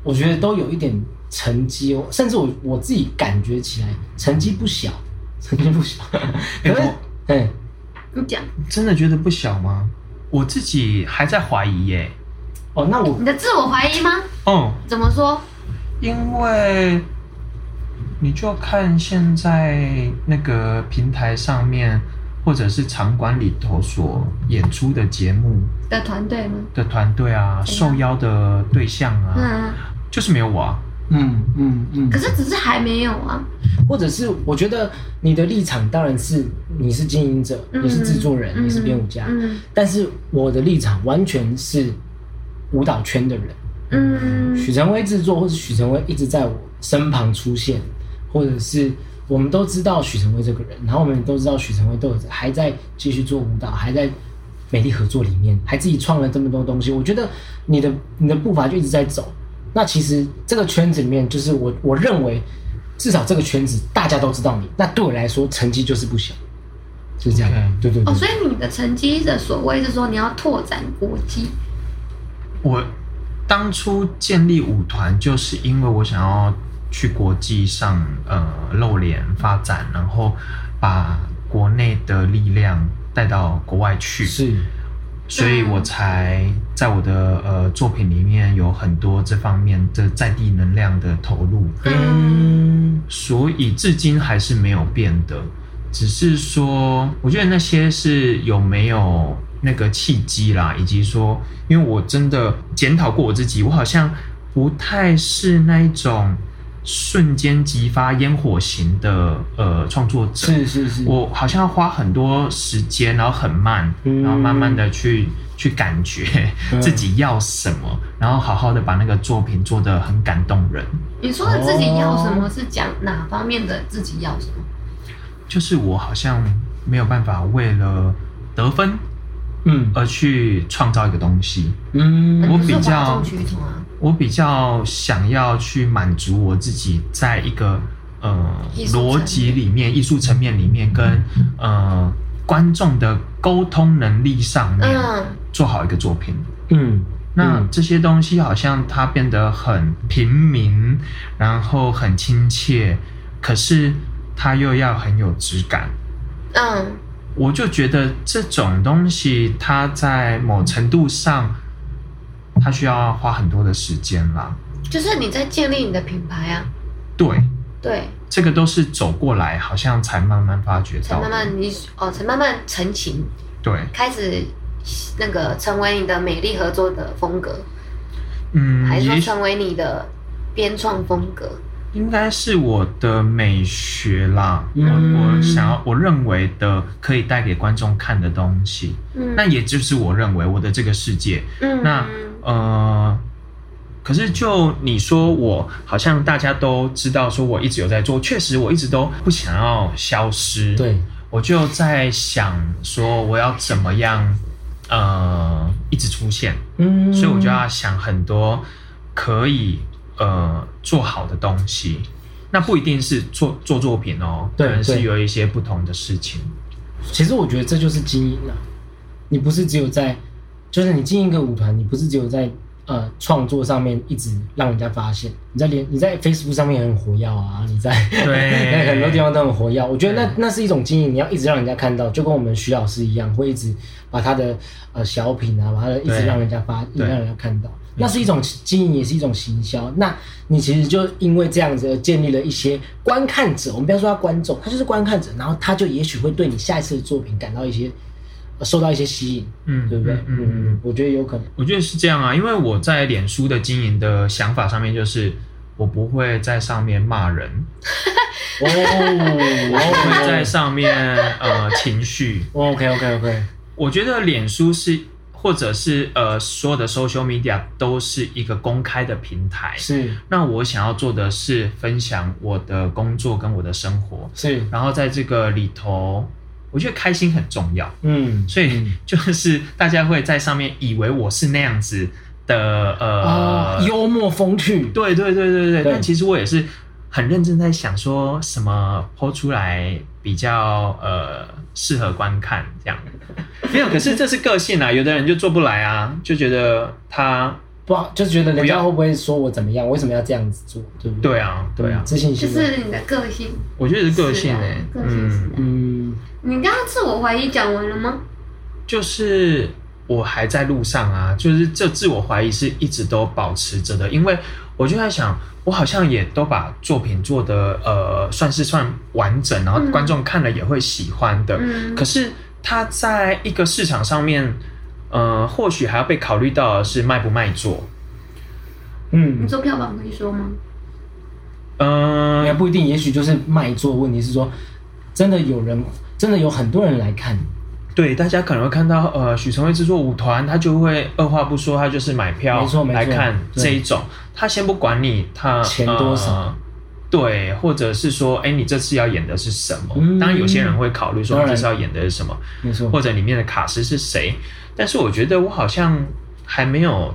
我觉得都有一点成绩哦，甚至我我自己感觉起来成绩不小，成绩不小。[laughs] 可是我，哎，你讲，真的觉得不小吗？我自己还在怀疑耶。哦，那我你的自我怀疑吗？哦，怎么说？因为你就看现在那个平台上面，或者是场馆里头所演出的节目的团队吗？的团队啊，受邀的对象啊，嗯，就是没有我啊。嗯嗯嗯可，是只是还没有啊。或者是我觉得你的立场当然是你是经营者，嗯你是制作人，嗯你是编舞家，嗯但是我的立场完全是舞蹈圈的人。嗯许成威制作，或是许成威一直在我身旁出现，或者是我们都知道许成威这个人，然后我们也都知道许成威都有还在继续做舞蹈，还在美丽合作里面，还自己创了这么多东西。我觉得你的你的步伐就一直在走。那其实这个圈子里面，就是我我认为，至少这个圈子大家都知道你，那对我来说成绩就是不小，是这样对对。哦，所以你的成绩的所谓是说你要拓展国际。我当初建立舞团，就是因为我想要去国际上呃露脸发展，然后把国内的力量带到国外去。是所以我才在我的呃作品里面有很多这方面的在地能量的投入，嗯所以至今还是没有变的。只是说，我觉得那些是有没有那个契机啦，以及说，因为我真的检讨过我自己，我好像不太是那一种瞬间激发烟火型的呃创作者。是是是，我好像要花很多时间，然后很慢，嗯然后慢慢的去去感觉嗯 [laughs] 自己要什么，然后好好的把那个作品做得很感动人。你说的自己要什么是讲哪方面的自己要什么？就是我好像没有办法为了得分嗯。而去创造一个东西，嗯。我比较。我比较想要去满足我自己，在一个呃逻辑里面、艺术层面里面跟呃观众的沟通能力上面嗯。做好一个作品。嗯，嗯。那这些东西好像它变得很平民，然后很亲切，可是它又要很有质感。嗯我就觉得这种东西，它在某程度上，它需要花很多的时间啦。就是你在建立你的品牌啊，对，对，这个都是走过来，好像才慢慢发觉才到的。慢慢你哦，才慢慢成型，对，开始那个成为你的美丽合作的风格，嗯，还是说成为你的编创风格？应该是我的美学啦，嗯。我我想要我认为的可以带给观众看的东西，嗯。那也就是我认为我的这个世界。嗯。那呃，可是就你说我好像大家都知道，说我一直有在做，确实我一直都不想要消失。，对，我就在想说我要怎么样呃一直出现，嗯，所以我就要想很多可以呃做好的东西。那不一定是做做作品哦，可对能是有一些不同的事情。其实我觉得这就是经营啊，你不是只有在，就是你经营一个舞团，你不是只有在呃创作上面一直让人家发现，你在连你在 Facebook 上面也很活跃啊，[laughs] 你在对 [laughs] 在很多地方都很活跃。我觉得那那是一种经营，你要一直让人家看到，就跟我们徐老师一样，会一直把他的呃小品啊，把他的一直让人家发，让人家看到。那是一种经营，也是一种行销。那你其实就因为这样子而建立了一些观看者，我们不要说他观众，他就是观看者，然后他就也许会对你下一次的作品感到一些、呃受到一些吸引，嗯对不对？嗯嗯嗯嗯，我觉得有可能。我觉得是这样啊，因为我在脸书的经营的想法上面，就是我不会在上面骂人，[laughs] 哦，我不会在上面呃情绪。OK OK OK，我觉得脸书是或者是呃所有的 social media 都是一个公开的平台。是。那我想要做的是分享我的工作跟我的生活，是，然后在这个里头，我觉得开心很重要。嗯，所以就是大家会在上面以为我是那样子的呃、啊，幽默风趣，对对对对对，对。但其实我也是很认真在想说什么剖出来比较呃适合观看这样。[laughs] 没有，可是这是个性啊，有的人就做不来啊，就觉得他不好就觉得人不要家会不会说我怎么样？为什么要这样子做？对不对？对啊对啊嗯，自信就心的。是你的个性。我觉得是个性是啊哎、个性嗯，你刚刚自我怀疑讲完了吗？就是我还在路上啊，就是这自我怀疑是一直都保持着的，因为我就在想，我好像也都把作品做的呃算是算完整，然后嗯观众看了也会喜欢的。嗯可是它在一个市场上面，呃，或许还要被考虑到的是卖不卖座。嗯你，做票房可以说吗？嗯、也不一定，也许就是卖座。问题是说，真的有人，真的有很多人来看，对，大家可能会看到，呃，许成辉制作舞团，他就会二话不说，他就是买票来看这一种，他先不管你他钱多少呃对，或者是说，哎，你这次要演的是什么？嗯当然，有些人会考虑说，这次要演的是什么，没错或。者里面的卡司是谁。但是我觉得我好像还没有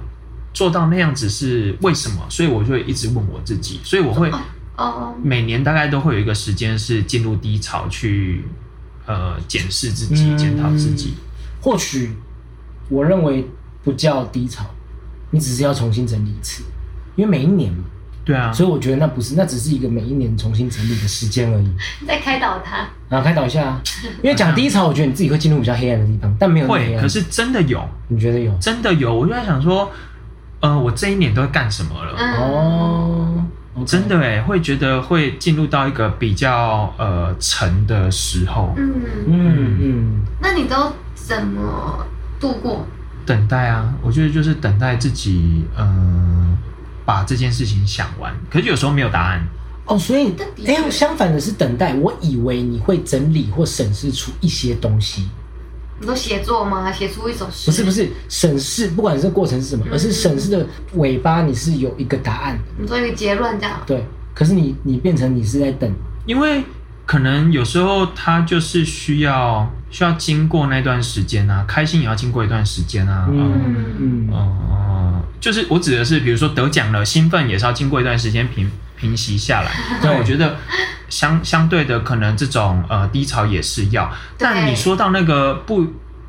做到那样子，是为什么？所以我就会一直问我自己，所以我会哦，每年大概都会有一个时间是进入低潮去。呃，检视自己，嗯检讨自己。或许我认为不叫低潮，你只是要重新整理一次，因为每一年嘛，对啊，所以我觉得那不是，那只是一个每一年重新整理的时间而已。你在开导他。然后开导一下啊，[laughs] 因为讲低潮，我觉得你自己会进入比较黑暗的地方，但没有会，可是真的有，你觉得有？真的有，我就在想说，呃，我这一年都在干什么了？嗯，真的哎，会觉得会进入到一个比较呃沉的时候，嗯，嗯嗯，那你都怎么度过？等待啊，我觉得就是等待自己，呃，把这件事情想完。可是有时候没有答案，哦，所以但的确。哎，相反的是等待，我以为你会整理或审视出一些东西，你都写作吗？写出一首诗？不是不，是审视，不管这个过程是什么，而是审视的尾巴，你是有一个答案的，你做一个结论这样。对。可是你你变成你是在等，因为可能有时候他就是需要需要经过那段时间啊，开心也要经过一段时间啊，嗯嗯嗯哦，就是我指的是，比如说得奖了，兴奋也是要经过一段时间平平息下来。[laughs] 对那我觉得相相对的，可能这种呃低潮也是要。但你说到那个不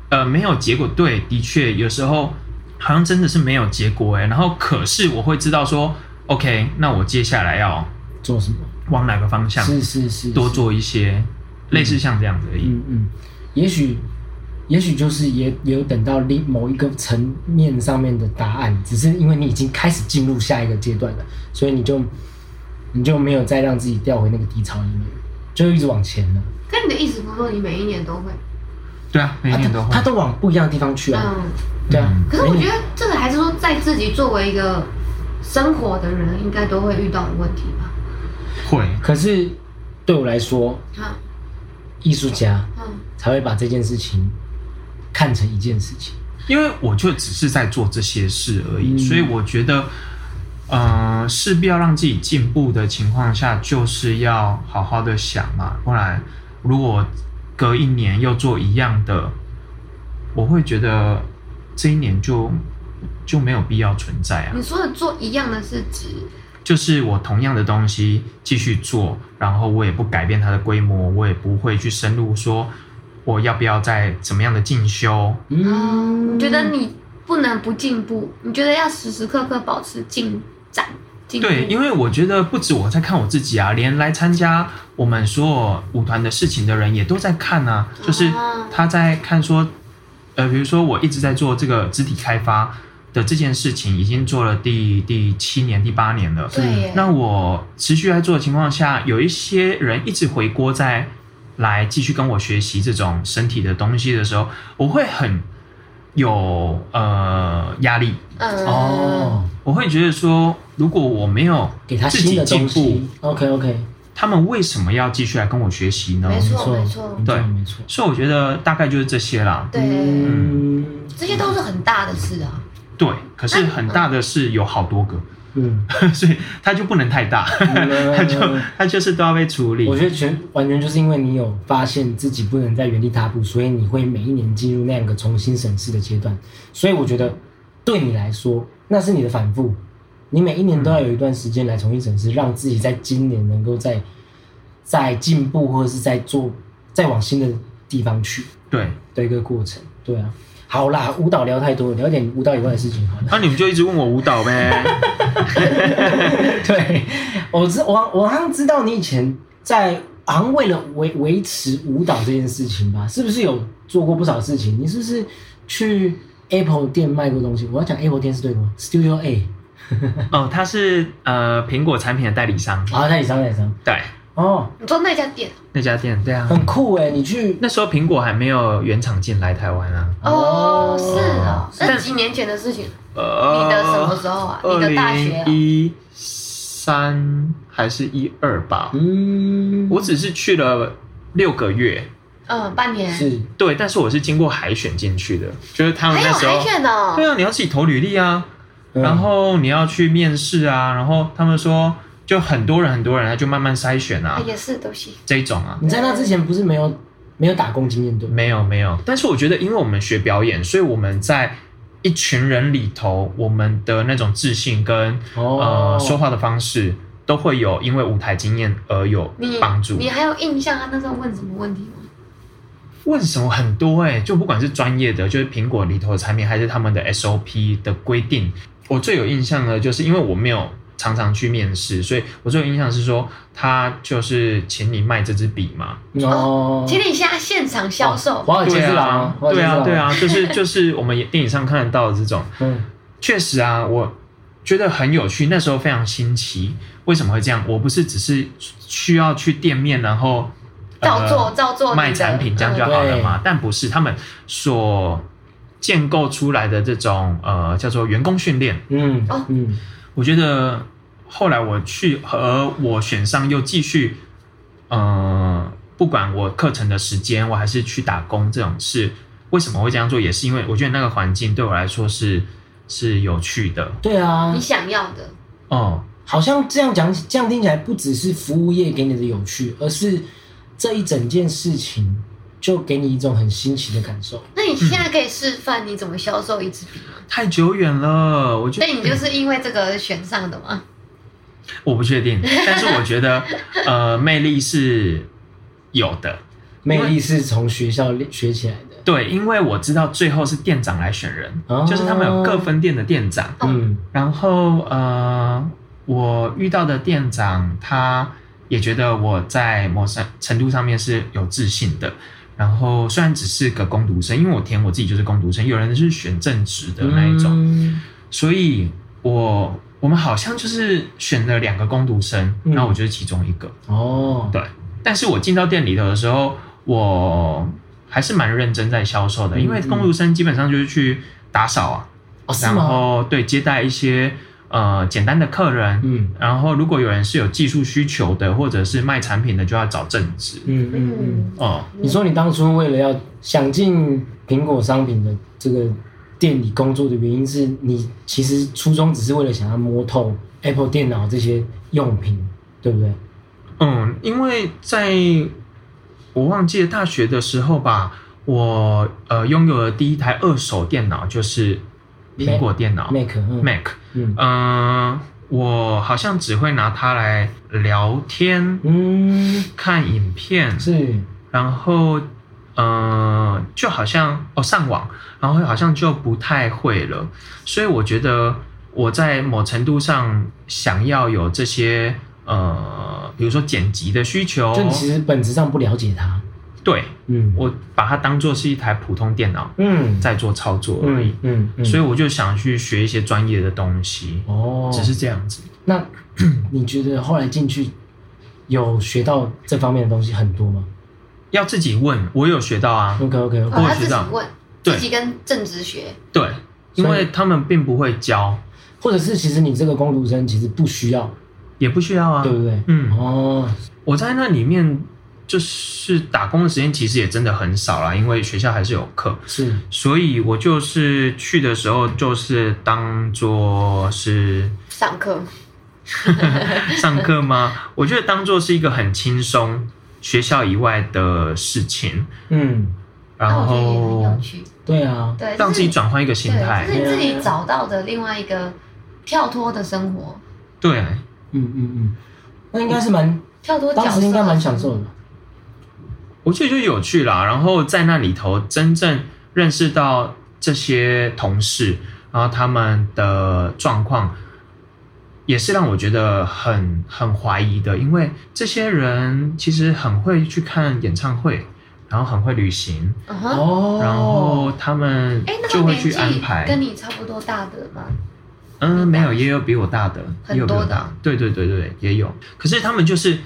呃没有结果，对，的确有时候好像真的是没有结果哎。然后可是我会知道说，OK，那我接下来要做什么？往哪个方向是是是，是多做一些类似像这样子而已。嗯嗯，也许，也许就是也也有等到另某一个层面上面的答案，只是因为你已经开始进入下一个阶段了，所以你就你就没有再让自己掉回那个低潮里面，就一直往前了。跟你的意思不是说你每一年都会？对啊，每一年都会。他都往不一样的地方去啊，嗯，对啊。嗯可是我觉得这个还是说，在自己作为一个生活的人，应该都会遇到的问题吧。会，可是对我来说，嗯艺术家嗯，才会把这件事情看成一件事情。因为我就只是在做这些事而已，嗯所以我觉得，呃，势必要让自己进步的情况下，就是要好好的想嘛，不然如果隔一年又做一样的，我会觉得这一年就就没有必要存在啊。你说的做一样的是指，就是我同样的东西继续做，然后我也不改变它的规模，我也不会去深入说我要不要再怎么样的进修。嗯，你觉得你不能不进步，你觉得要时时刻刻保持进展，对，因为我觉得不止我在看我自己啊，连来参加我们所有舞团的事情的人也都在看啊，就是哦他在看说，呃，比如说我一直在做这个肢体开发的这件事情，已经做了第第七年、第八年了。对，那我持续在做的情况下，有一些人一直回锅在来继续跟我学习这种身体的东西的时候，我会很有呃压力。嗯哦，我会觉得说，如果我没有给他自新的己进步西，。OK OK，他们为什么要继续来跟我学习呢？没没错错没错对没错。所以我觉得大概就是这些啦。对，嗯这些都是很大的事啊。对，可是很大的事有好多个，嗯，[laughs] 所以它就不能太大，[laughs] 它就它就是都要被处理我。觉得全完全就是因为你有发现自己不能在原地踏步，所以你会每一年进入那样一个重新审视的阶段。所以我觉得对你来说，那是你的反复，你每一年都要有一段时间来重新审视，让自己在今年能够在在进步，或者是在做再往新的地方去对，的一个过程。对啊，好啦，舞蹈聊太多了，聊点舞蹈以外的事情好了。那你们就一直问我舞蹈呗。[laughs] 对，我知我我好像知道你以前在好像为了维维持舞蹈这件事情吧，是不是有做过不少事情？你是不是去 Apple 店卖过东西？我要讲 Apple 店是对的吗？Studio A，哦，他是呃苹果产品的代理商。啊，代理商代理商对，哦，你说那家店那家店，对啊。很酷哎！你去那时候苹果还没有原厂进来台湾啊。哦，是哦，那几年前的事情，呃，你的什么时候啊？你的大学啊？一三还是一二吧？嗯，我只是去了六个月，嗯，半年。是对，但是我是经过海选进去的，就是他们还有那时候海，选哦。对啊，你要自己投履历啊，嗯然后你要去面试啊，然后他们说就很多人很多人，他就慢慢筛选啊啊，，也是，都行。这一种啊。你在那之前不是没有没有打工经验对吗？没有没有，但是我觉得，因为我们学表演，所以我们在一群人里头，我们的那种自信跟、哦呃说话的方式，都会有因为舞台经验而有帮助。你还有印象他那时候问什么问题吗？问什么很多哎、就不管是专业的，就是苹果里头的产品，还是他们的 SOP 的规定，我最有印象的，就是因为我没有常常去面试，所以我最有印象是说，他就是请你卖这支笔嘛，哦，请你现在现场销售。华尔街对之狼啊，对啊，对，啊，就是就是我们也电影上看得到的这种，[laughs] 嗯确实啊，我觉得很有趣，那时候非常新奇。为什么会这样？我不是只是需要去店面，然后照做照做卖产品，这样就好了嘛？但不是，他们所建构出来的这种呃叫做员工训练，嗯哦嗯我觉得后来我去和我选上又继续，呃，不管我课程的时间，我还是去打工这种事，为什么会这样做？也是因为我觉得那个环境对我来说是是有趣的对啊你，想要的。哦。好像这样讲，这样听起来不只是服务业给你的有趣，而是这一整件事情就给你一种很新奇的感受。那你现在可以示范你怎么销售一支笔吗？太久远了，我觉得那你就是因为这个选上的吗？我不确定，但是我觉得 [laughs] 呃魅力是有的。魅力是从学校练学起来的。对，因为我知道最后是店长来选人，哦就是他们有各分店的店长，嗯然后呃，我遇到的店长他也觉得我在某程程度上面是有自信的。然后虽然只是个工读生，因为我填我自己就是工读生，有人是选正职的那一种，嗯所以我我们好像就是选了两个工读生，嗯。那、我就是其中一个。哦，对，但是我进到店里头的时候，我还是蛮认真在销售的，嗯因为工读生基本上就是去打扫啊，然？后对接待一些呃简单的客人，嗯然后如果有人是有技术需求的，或者是卖产品的，就要找正职。嗯嗯嗯。嗯，哦，你说你当初为了要想进苹果商品的这个店里工作的原因，是你其实初衷只是为了想要摸透 Apple 电脑这些用品，对不对？嗯，因为在我忘记了大学的时候吧，我呃拥有的第一台二手电脑就是苹果电脑 Mac，嗯 Mac。嗯嗯、我好像只会拿它来聊天、嗯，看影片，是然后呃，就好像哦上网，然后好像就不太会了。所以我觉得我在某程度上想要有这些呃，比如说剪辑的需求就，你其实本质上不了解它。对嗯。我把它当做是一台普通电脑嗯。在做操作而已。嗯。嗯嗯，所以我就想去学一些专业的东西，哦，只是这样子。那 [clears throat] 你觉得后来进去有学到这方面的东西很多吗？要自己问，我有学到啊，？OK OK 我知道问，对。自己跟正职学，对，因为他们并不会教，或者是其实你这个工读生其实不需要，也不需要啊，对不对？嗯。哦，我在那里面就是打工的时间其实也真的很少啦，因为学校还是有课，是。所以我就是去的时候就是当做是上课，[laughs] 上课吗？我觉得当做是一个很轻松学校以外的事情，嗯，然那我觉得也很后有趣，对啊，对，让自己转换一个心态。是你自己找到的另外一个跳脱的生活，对，嗯嗯嗯，那应该是蛮，跳脱当时应该蛮享受的。我觉得就有趣啦。然后在那里头真正认识到这些同事，然后他们的状况，也是让我觉得很很怀疑的，因为这些人其实很会去看演唱会，然后很会旅行，然后他们哎，就会去安排。跟你差不多大的吗？嗯，没有，也有比我大的，很也有比我多的大，对对对对，也有。可是他们就是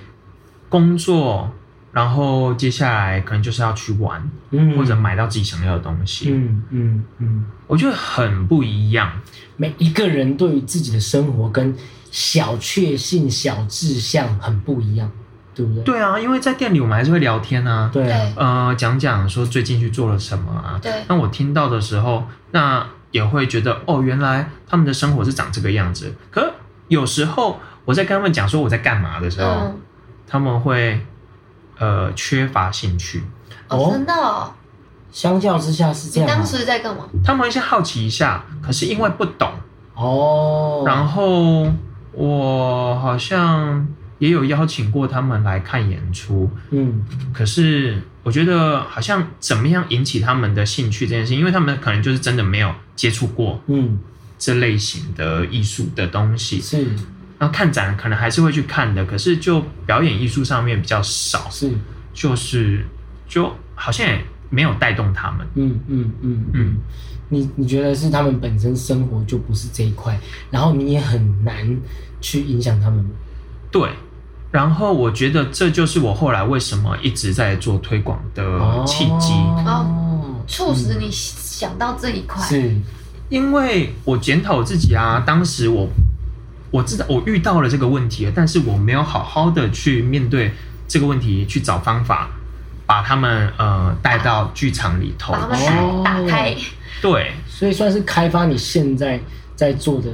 工作，然后接下来可能就是要去玩，嗯或者买到自己想要的东西，嗯嗯嗯，我觉得很不一样。每一个人对于自己的生活跟小确幸、小志向很不一样，对不对？对啊，因为在店里我们还是会聊天啊，对啊，呃，讲讲说最近去做了什么啊。对那我听到的时候，那也会觉得哦，原来他们的生活是长这个样子。可有时候我在跟他们讲说我在干嘛的时候，嗯，他们会呃缺乏兴趣，哦哦，真的哦，相较之下是这样啊。你当时在干嘛？他们会先好奇一下，可是因为不懂，哦，然后我好像也有邀请过他们来看演出，嗯。可是我觉得好像怎么样引起他们的兴趣这件事，因为他们可能就是真的没有接触过嗯。这类型的艺术的东西，是然后看展可能还是会去看的，可是就表演艺术上面比较少，是，就是就好像也没有带动他们。嗯嗯嗯嗯嗯，你你觉得是他们本身生活就不是这一块，然后你也很难去影响他们吗。对，然后我觉得这就是我后来为什么一直在做推广的契机，哦，促使你想到这一块，是因为我检讨我自己啊，当时我我知道我遇到了这个问题，但是我没有好好的去面对这个问题，去找方法把他们呃带到剧场里头把。他们哦打打开，对，所以算是开发你现在在做的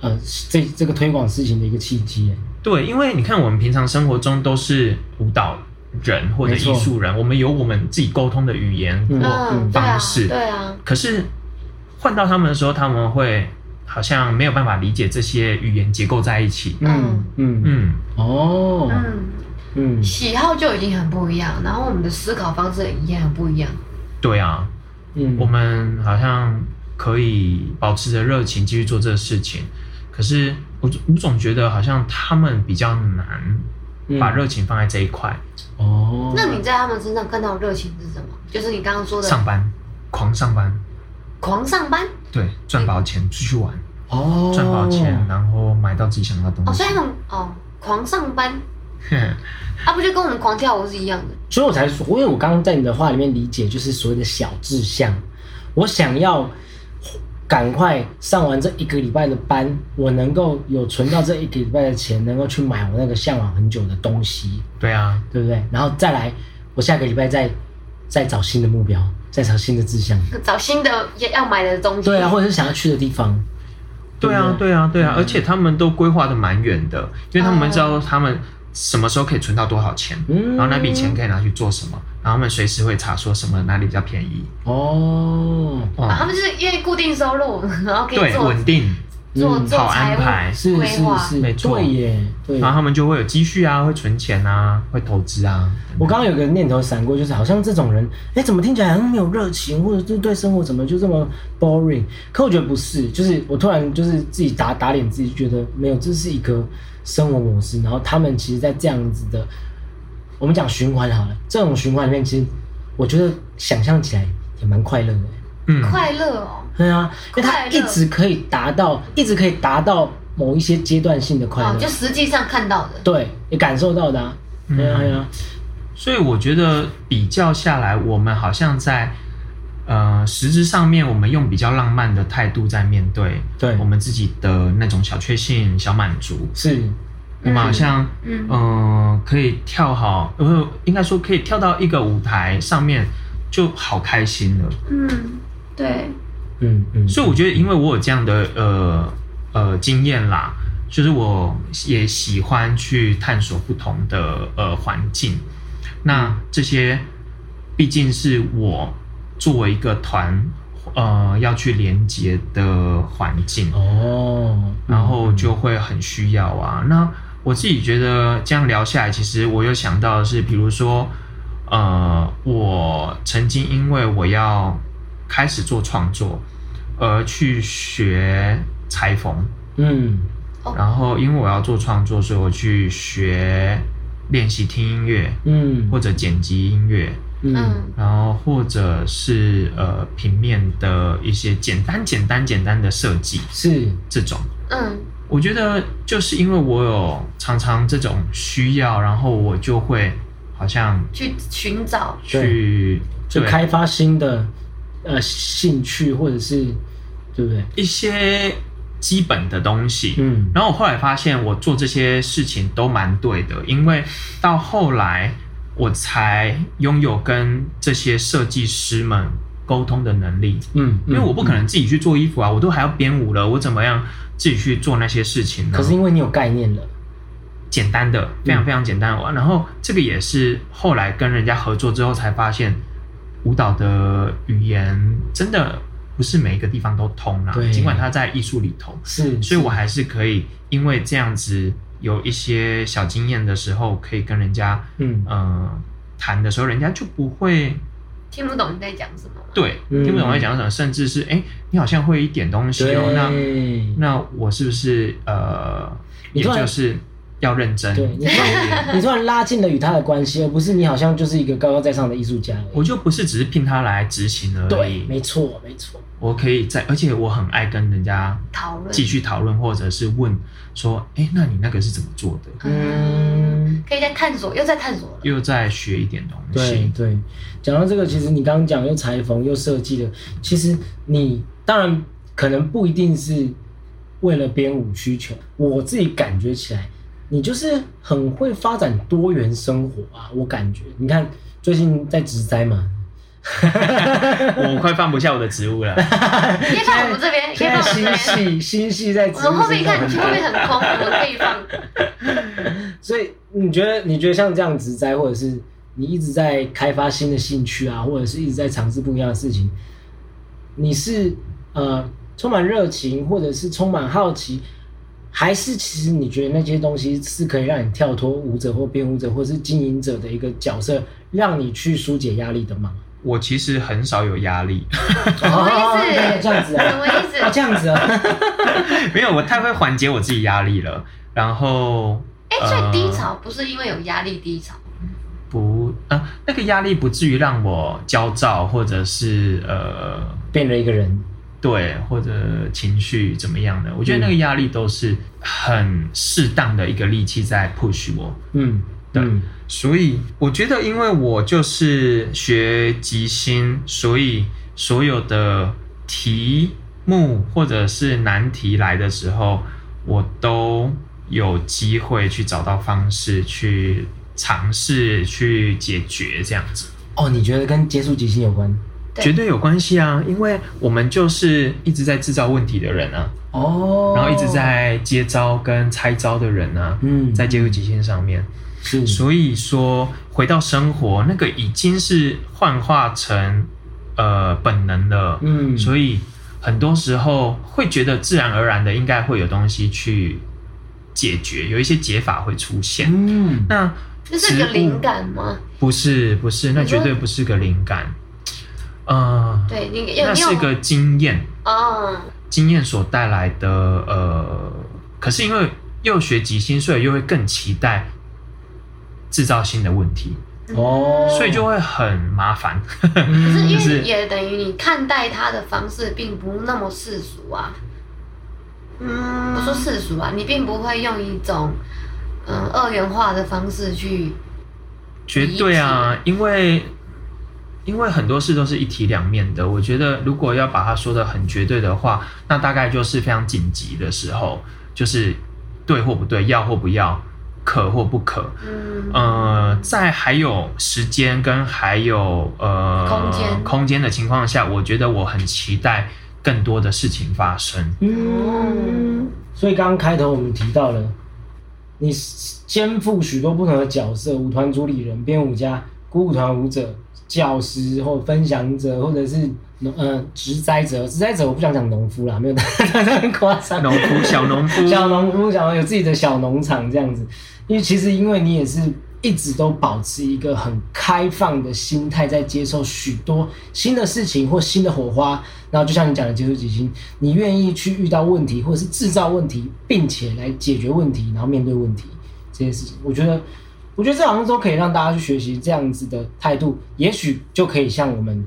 呃这这个推广事情的一个契机。对，因为你看，我们平常生活中都是舞蹈人或者艺术人，我们有我们自己沟通的语言嗯或嗯，对啊方式。对啊，可是换到他们的时候，他们会好像没有办法理解这些语言结构在一起。嗯嗯。嗯，哦。嗯，嗯。喜好就已经很不一样，然后我们的思考方式也很不一样，对啊，嗯，我们好像可以保持着热情继续做这个事情，可是我我总觉得好像他们比较难嗯。把热情放在这一块。哦，那你在他们身上看到的热情是什么？就是你刚刚说的上班，狂上班，狂上班对，赚饱钱出去玩，哦。赚饱钱，然后买到自己想要的哦，东西。所以。他们哦狂上班，哼啊不就跟我们狂跳舞是一样的？所以我才说，因为我刚刚在你的话里面理解，就是所谓的小志向，我想要赶快上完这一个礼拜的班，我能够有存到这一个礼拜的钱，能够去买我那个向往很久的东西，对啊，对不对？然后再来，我下个礼拜再再找新的目标，再找新的志向，找新的要要买的东西。对啊，或者是想要去的地方，对啊，对啊，对啊，而且他们都规划的蛮远的，因为他们知道他们什么时候可以存到多少钱，嗯。然后那笔钱可以拿去做什么，然后他们随时会查说什么哪里比较便宜，哦，哦啊，他们就是因为固定收入，然后可以对，做稳定，嗯做做好安排是是。是，没错对耶，对。然后他们就会有积蓄啊，会存钱啊，会投资啊。我刚刚有个念头闪过，就是好像这种人，哎，怎么听起来好像没有热情，或者是对生活怎么就这么 boring？可我觉得不是，就是我突然就是自己打打脸自己，觉得没有，这是一个生活模式。然后他们其实，在这样子的，我们讲循环好了，这种循环里面，其实我觉得想象起来也蛮快乐的。嗯，快乐哦，对啊，因为他一直可以达到，一直可以达到某一些阶段性的快乐，哦，就实际上看到的。对你感受到的啊。嗯对啊，对啊，所以我觉得比较下来，我们好像在呃实质上面，我们用比较浪漫的态度在面对对我们自己的那种小确幸、小满足。是，我们好像嗯嗯、可以跳好，呃，应该说可以跳到一个舞台上面就好开心了。嗯，对，嗯嗯，所以我觉得，因为我有这样的呃呃经验啦，就是我也喜欢去探索不同的呃环境。那这些毕竟是我作为一个团呃要去连接的环境，哦，然后就会很需要啊。那我自己觉得这样聊下来，其实我有想到的是，比如说，呃，我曾经因为我要开始做创作，而去学裁缝，嗯。哦。然后因为我要做创作，所以我去学练习听音乐嗯。或者剪辑音乐。嗯。嗯然后或者是呃平面的一些简单简单简单的设计是。这种，嗯。我觉得就是因为我有常常这种需要，然后我就会好像去寻找。去对。就开发新的呃兴趣或者是对不对？一些基本的东西。嗯然后我后来发现，我做这些事情都蛮对的，因为到后来我才拥有跟这些设计师们沟通的能力。嗯，因为我不可能自己去做衣服啊，我都还要编舞了，我怎么样自己去做那些事情呢？可是因为你有概念了，简单的，非常嗯非常简单的。然后这个也是后来跟人家合作之后才发现，舞蹈的语言真的不是每一个地方都通啦。对。尽管它在艺术里头，是，所以我还是可以因为这样子有一些小经验的时候，可以跟人家嗯。呃谈的时候，人家就不会听不懂你在讲什么？对嗯。听不懂我在讲什么，甚至是哎、诶你好像会一点东西哦，那那我是不是呃，也就是要认真对你？[laughs] 你突然拉近了与他的关系，而不是你好像就是一个高高在上的艺术家。我就不是只是聘他来执行而对，已，没错没错，我可以在，而且我很爱跟人家讨论继续讨论，或者是问说，哎、那你那个是怎么做的？嗯。可以再探索，又在探索了。又在学一点东对西。对，讲到这个，其实你刚刚讲又裁缝又设计的，其实你当然可能不一定是为了编舞需求，我自己感觉起来，你就是很会发展多元生活啊，我感觉，你看最近在植栽嘛，[laughs] 我快放不下我的植物了。可以放我们这边，可以放我们这边。心系心系在植物我们后面看，后面很空，我们可以放。[laughs] 所以你觉得，你觉得像这样植栽，或者是你一直在开发新的兴趣啊，或者是一直在尝试不一样的事情，你是呃充满热情，或者是充满好奇，还是其实你觉得那些东西是可以让你跳脱舞者或编舞者或是经营者的一个角色，让你去疏解压力的吗？我其实很少有压力，什么意思？这样子啊什么意思？啊，这样子啊，[laughs] 没有，我太会缓解我自己压力了。然后，哎，所以低呃潮不是因为有压力低潮，不，呃，那个压力不至于让我焦躁，或者是呃，变了一个人，对，或者情绪怎么样的。我觉得那个压力都是很适当的一个力气在 push 我。嗯，对嗯所以我觉得，因为我就是学即兴，所以所有的题目或者是难题来的时候，我都有机会去找到方式去尝试去解决这样子。哦，你觉得跟接触即兴有关？对。绝对有关系啊，因为我们就是一直在制造问题的人啊，哦，然后一直在接招跟拆招的人啊，嗯。在接触极限上面，是。所以说回到生活，那个已经是幻化成呃本能了，嗯。所以很多时候会觉得自然而然的应该会有东西去解决，有一些解法会出现。嗯。那这是个灵感吗？不是不是，那绝对不是个灵感，呃，对你有那是个经验。哦，经验所带来的呃，可是因为又学即兴，所以又会更期待制造新的问题，哦，所以就会很麻烦。可是因为 [laughs] 也等于你看待他的方式并不那么世俗啊。嗯不说世俗啊，你并不会用一种嗯二元化的方式去绝对啊，因为因为很多事都是一体两面的。我觉得如果要把它说的很绝对的话，那大概就是非常紧急的时候，就是对或不对，要或不要，可或不可。嗯呃，在还有时间跟还有呃空间空间的情况下，我觉得我很期待更多的事情发生。嗯，所以刚刚开头我们提到了，你肩负许多不同的角色：舞团主理人、编舞家、鼓舞团舞者、教师或分享者，或者是农呃植栽者。植栽者我不想讲农夫啦，没有那很夸张。农夫、小农夫，小农夫想要有自己的小农场这样子，因为其实因为你也是一直都保持一个很开放的心态，在接受许多新的事情或新的火花，然后就像你讲的接触即兴，你愿意去遇到问题或者是制造问题，并且来解决问题，然后面对问题这些事情，我觉得。我觉得这好像都可以让大家去学习这样子的态度，也许就可以像我们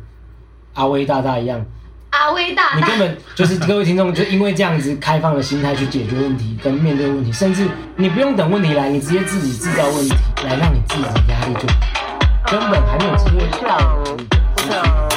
阿威大大一样，阿威大大。你根本就是各位听众，就因为这样子开放的心态去解决问题跟面对问题，甚至你不用等问题来，你直接自己制造问题，来让你自己的压力就根本还没有机会。到你我想